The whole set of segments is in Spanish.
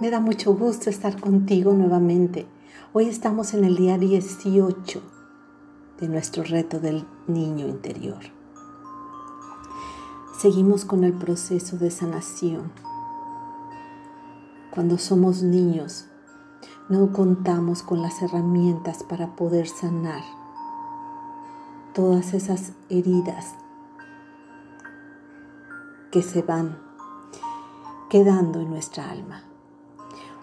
Me da mucho gusto estar contigo nuevamente. Hoy estamos en el día 18 de nuestro reto del niño interior. Seguimos con el proceso de sanación. Cuando somos niños, no contamos con las herramientas para poder sanar todas esas heridas que se van quedando en nuestra alma.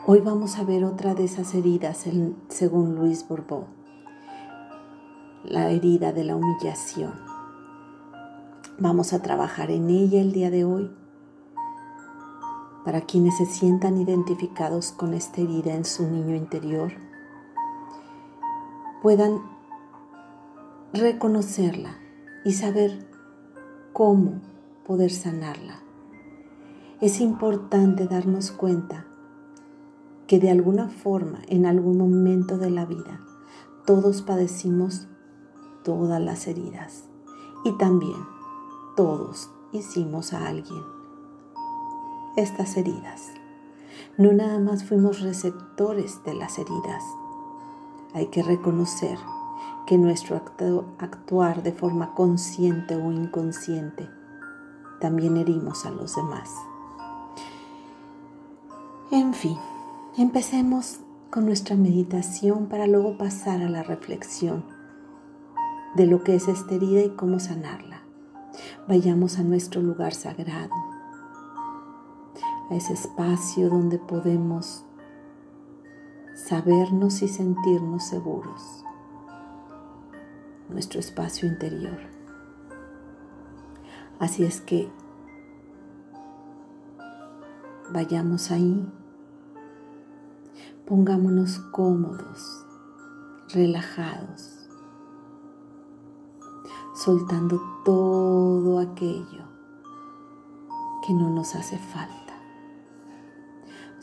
Hoy vamos a ver otra de esas heridas según Luis Bourbeau, la herida de la humillación. Vamos a trabajar en ella el día de hoy para quienes se sientan identificados con esta herida en su niño interior, puedan reconocerla y saber cómo poder sanarla. Es importante darnos cuenta que de alguna forma, en algún momento de la vida, todos padecimos todas las heridas y también todos hicimos a alguien estas heridas. No nada más fuimos receptores de las heridas. Hay que reconocer que nuestro actuar de forma consciente o inconsciente también herimos a los demás. En fin, empecemos con nuestra meditación para luego pasar a la reflexión de lo que es esta herida y cómo sanarla. Vayamos a nuestro lugar sagrado, a ese espacio donde podemos sabernos y sentirnos seguros, nuestro espacio interior. Así es que vayamos ahí, pongámonos cómodos, relajados, soltando todo aquello que no nos hace falta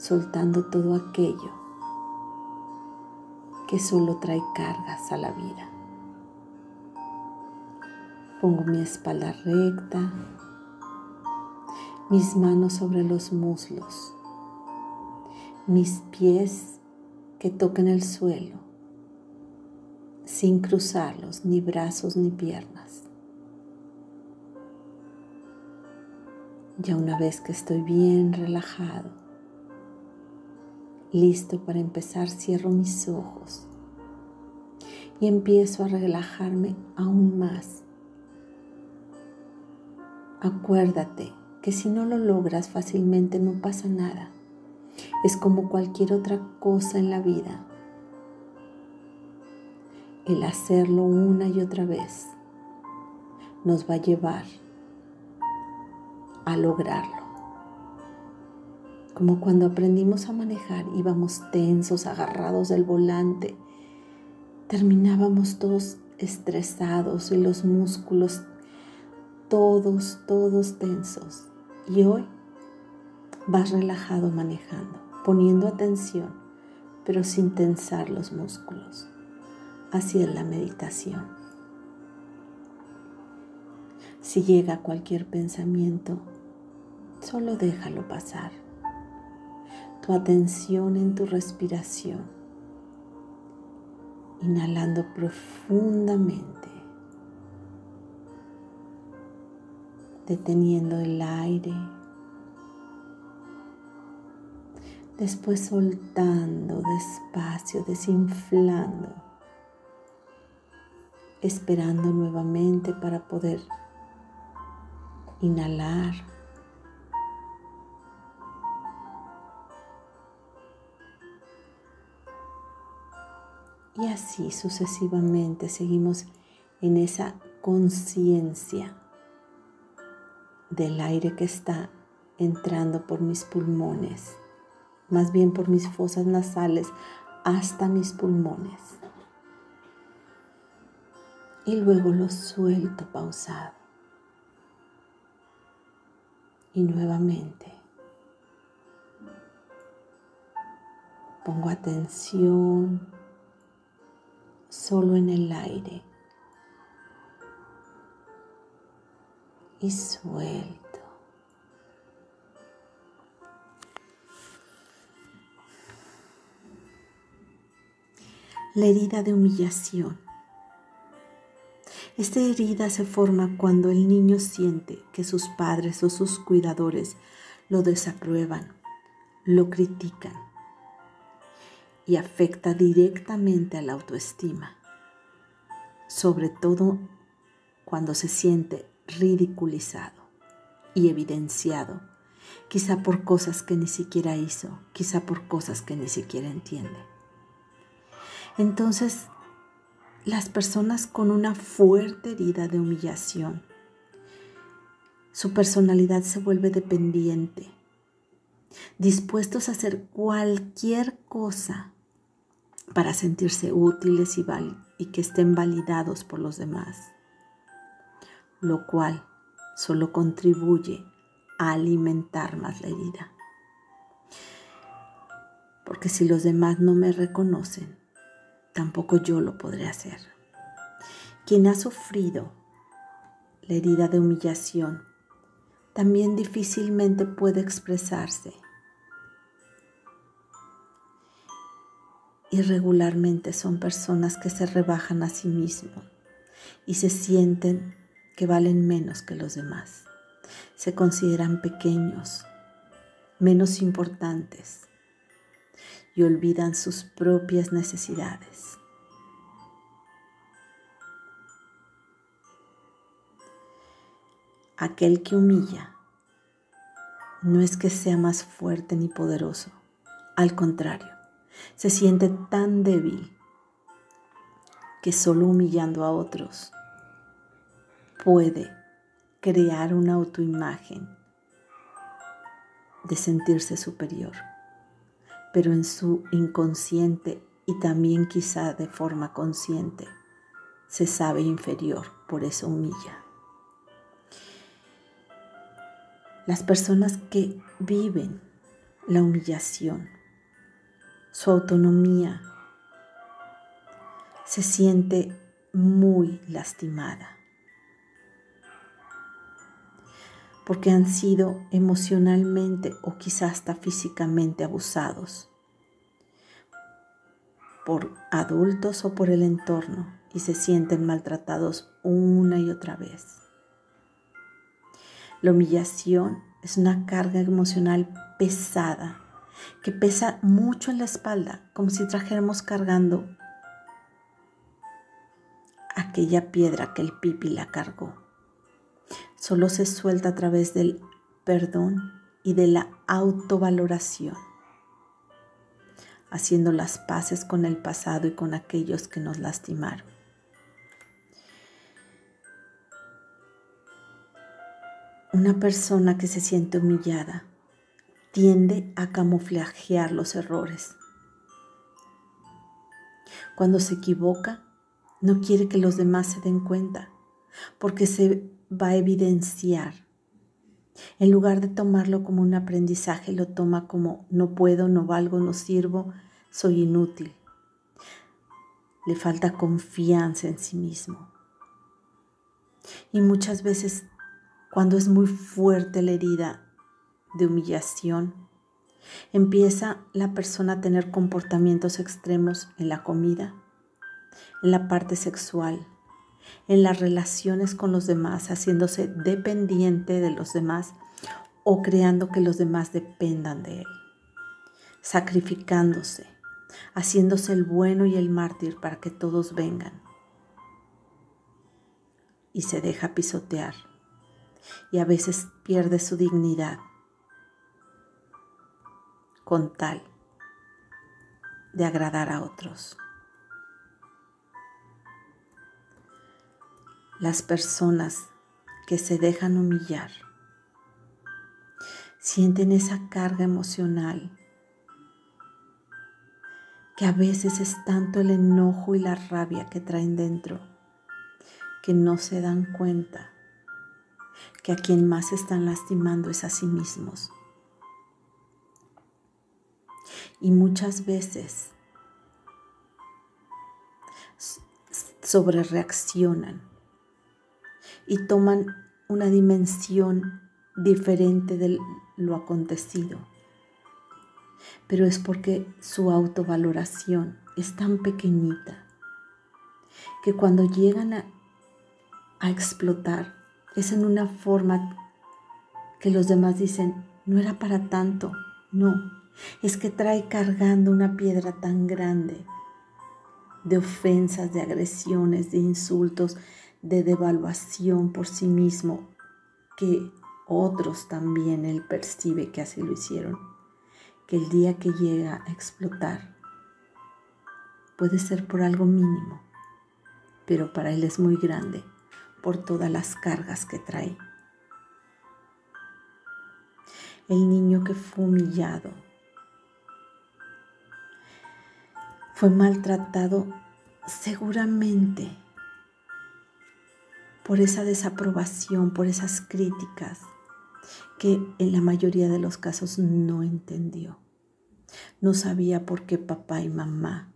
soltando todo aquello que solo trae cargas a la vida. Pongo mi espalda recta, mis manos sobre los muslos, mis pies que toquen el suelo, sin cruzarlos, ni brazos ni piernas. Ya una vez que estoy bien relajado, Listo para empezar, cierro mis ojos y empiezo a relajarme aún más. Acuérdate que si no lo logras fácilmente no pasa nada. Es como cualquier otra cosa en la vida. El hacerlo una y otra vez nos va a llevar a lograrlo como cuando aprendimos a manejar, íbamos tensos, agarrados del volante, terminábamos todos estresados y los músculos todos, todos tensos. Y hoy vas relajado manejando, poniendo atención, pero sin tensar los músculos. Así es la meditación. Si llega cualquier pensamiento, solo déjalo pasar tu atención en tu respiración, inhalando profundamente, deteniendo el aire, después soltando despacio, desinflando, esperando nuevamente para poder inhalar. Y así sucesivamente seguimos en esa conciencia del aire que está entrando por mis pulmones, más bien por mis fosas nasales hasta mis pulmones. Y luego lo suelto pausado. Y nuevamente pongo atención solo en el aire y suelto. La herida de humillación. Esta herida se forma cuando el niño siente que sus padres o sus cuidadores lo desaprueban, lo critican y afecta directamente a la autoestima, sobre todo cuando se siente ridiculizado y evidenciado, quizá por cosas que ni siquiera hizo, quizá por cosas que ni siquiera entiende. Entonces, las personas con una fuerte herida de humillación, su personalidad se vuelve dependiente, dispuestos a hacer cualquier cosa para sentirse útiles y, y que estén validados por los demás, lo cual solo contribuye a alimentar más la herida. Porque si los demás no me reconocen, tampoco yo lo podré hacer. Quien ha sufrido la herida de humillación también difícilmente puede expresarse. Irregularmente son personas que se rebajan a sí mismos y se sienten que valen menos que los demás. Se consideran pequeños, menos importantes y olvidan sus propias necesidades. Aquel que humilla no es que sea más fuerte ni poderoso, al contrario, se siente tan débil que solo humillando a otros puede crear una autoimagen de sentirse superior, pero en su inconsciente y también quizá de forma consciente se sabe inferior, por eso humilla. Las personas que viven la humillación, su autonomía, se siente muy lastimada porque han sido emocionalmente o quizás hasta físicamente abusados por adultos o por el entorno y se sienten maltratados una y otra vez. La humillación es una carga emocional pesada que pesa mucho en la espalda, como si trajéramos cargando aquella piedra que el pipi la cargó solo se suelta a través del perdón y de la autovaloración, haciendo las paces con el pasado y con aquellos que nos lastimaron. Una persona que se siente humillada tiende a camuflajear los errores. Cuando se equivoca, no quiere que los demás se den cuenta, porque se va a evidenciar. En lugar de tomarlo como un aprendizaje, lo toma como no puedo, no valgo, no sirvo, soy inútil. Le falta confianza en sí mismo. Y muchas veces, cuando es muy fuerte la herida de humillación, empieza la persona a tener comportamientos extremos en la comida, en la parte sexual, en las relaciones con los demás, haciéndose dependiente de los demás o creando que los demás dependan de él, sacrificándose, haciéndose el bueno y el mártir para que todos vengan. Y se deja pisotear y a veces pierde su dignidad con tal de agradar a otros. Las personas que se dejan humillar sienten esa carga emocional que a veces es tanto el enojo y la rabia que traen dentro que no se dan cuenta que a quien más están lastimando es a sí mismos. Y muchas veces sobre reaccionan y toman una dimensión diferente de lo acontecido. pero es porque su autovaloración es tan pequeñita que cuando llegan a, a explotar es en una forma que los demás dicen, no era para tanto, no, es que trae cargando una piedra tan grande de ofensas, de agresiones, de insultos, de devaluación por sí mismo, que otros también él percibe que así lo hicieron, que el día que llega a explotar puede ser por algo mínimo, pero para él es muy grande por todas las cargas que trae. El niño que fue humillado, fue maltratado seguramente por esa desaprobación, por esas críticas que en la mayoría de los casos no entendió. No sabía por qué papá y mamá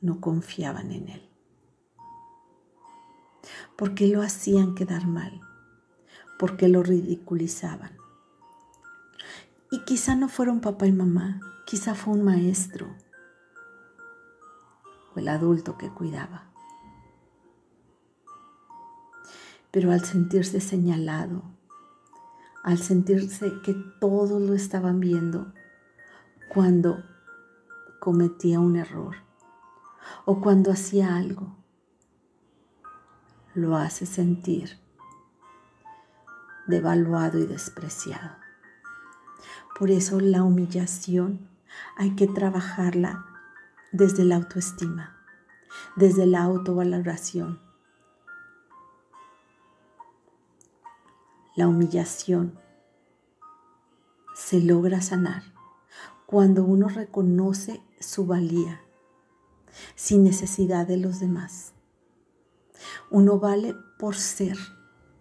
no confiaban en él. ¿Por qué lo hacían quedar mal? ¿Por qué lo ridiculizaban? Y quizá no fueron papá y mamá, quizá fue un maestro o el adulto que cuidaba. Pero al sentirse señalado, al sentirse que todos lo estaban viendo cuando cometía un error o cuando hacía algo, lo hace sentir devaluado y despreciado. Por eso la humillación hay que trabajarla desde la autoestima, desde la autovaloración. La humillación se logra sanar cuando uno reconoce su valía sin necesidad de los demás. Uno vale por ser,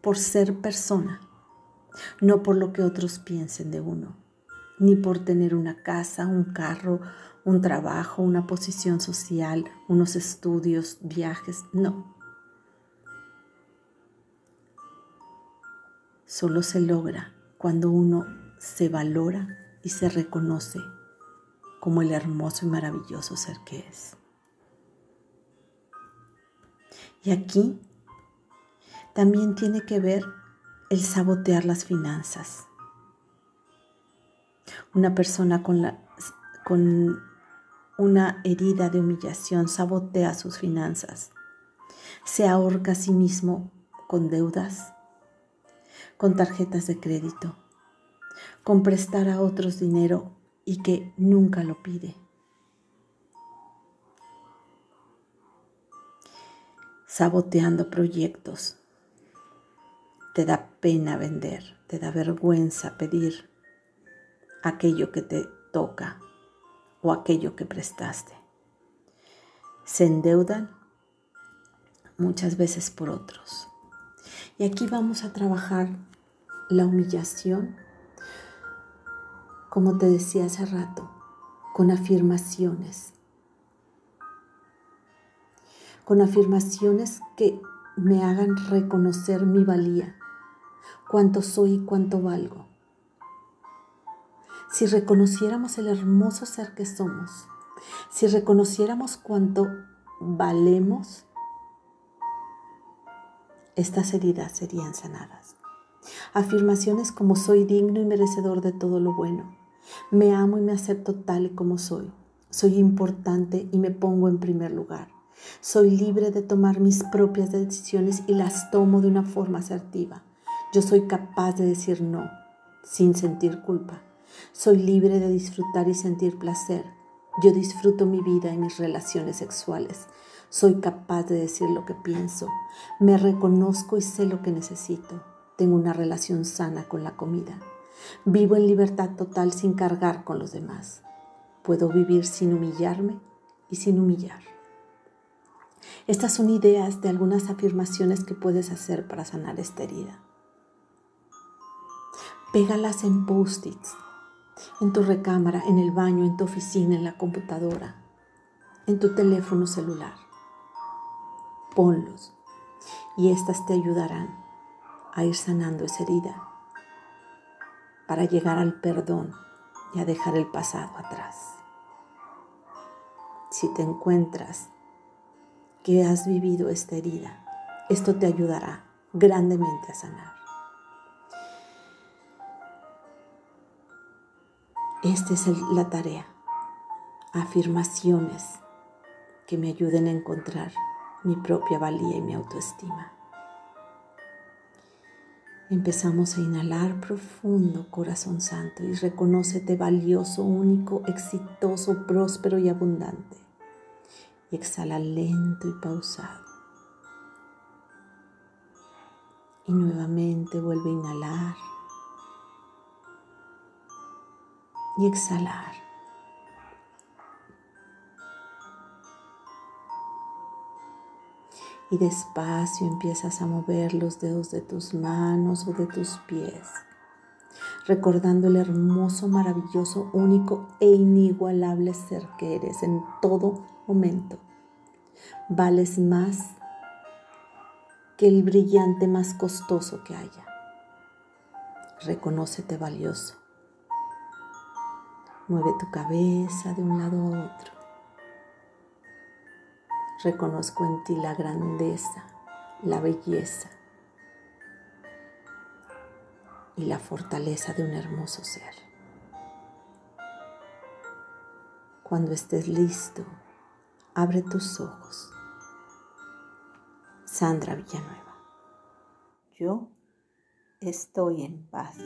por ser persona, no por lo que otros piensen de uno, ni por tener una casa, un carro, un trabajo, una posición social, unos estudios, viajes, no. Solo se logra cuando uno se valora y se reconoce como el hermoso y maravilloso ser que es. Y aquí también tiene que ver el sabotear las finanzas. Una persona con, la, con una herida de humillación sabotea sus finanzas. Se ahorca a sí mismo con deudas, con tarjetas de crédito, con prestar a otros dinero y que nunca lo pide. saboteando proyectos. Te da pena vender, te da vergüenza pedir aquello que te toca o aquello que prestaste. Se endeudan muchas veces por otros. Y aquí vamos a trabajar la humillación, como te decía hace rato, con afirmaciones con afirmaciones que me hagan reconocer mi valía, cuánto soy y cuánto valgo. Si reconociéramos el hermoso ser que somos, si reconociéramos cuánto valemos, estas heridas serían sanadas. Afirmaciones como soy digno y merecedor de todo lo bueno. Me amo y me acepto tal y como soy. Soy importante y me pongo en primer lugar. Soy libre de tomar mis propias decisiones y las tomo de una forma asertiva. Yo soy capaz de decir no sin sentir culpa. Soy libre de disfrutar y sentir placer. Yo disfruto mi vida y mis relaciones sexuales. Soy capaz de decir lo que pienso. Me reconozco y sé lo que necesito. Tengo una relación sana con la comida. Vivo en libertad total sin cargar con los demás. Puedo vivir sin humillarme y sin humillar. Estas son ideas de algunas afirmaciones que puedes hacer para sanar esta herida. Pégalas en post-its, en tu recámara, en el baño, en tu oficina, en la computadora, en tu teléfono celular. Ponlos y estas te ayudarán a ir sanando esa herida para llegar al perdón y a dejar el pasado atrás. Si te encuentras que has vivido esta herida, esto te ayudará grandemente a sanar. Esta es la tarea. Afirmaciones que me ayuden a encontrar mi propia valía y mi autoestima. Empezamos a inhalar profundo, corazón santo, y reconócete valioso, único, exitoso, próspero y abundante. Y exhala lento y pausado. Y nuevamente vuelve a inhalar y exhalar. Y despacio empiezas a mover los dedos de tus manos o de tus pies, recordando el hermoso, maravilloso, único e inigualable ser que eres en todo momento. Vales más que el brillante más costoso que haya. Reconócete valioso. Mueve tu cabeza de un lado a otro. Reconozco en ti la grandeza, la belleza y la fortaleza de un hermoso ser. Cuando estés listo, abre tus ojos Sandra Villanueva. Yo estoy en paz.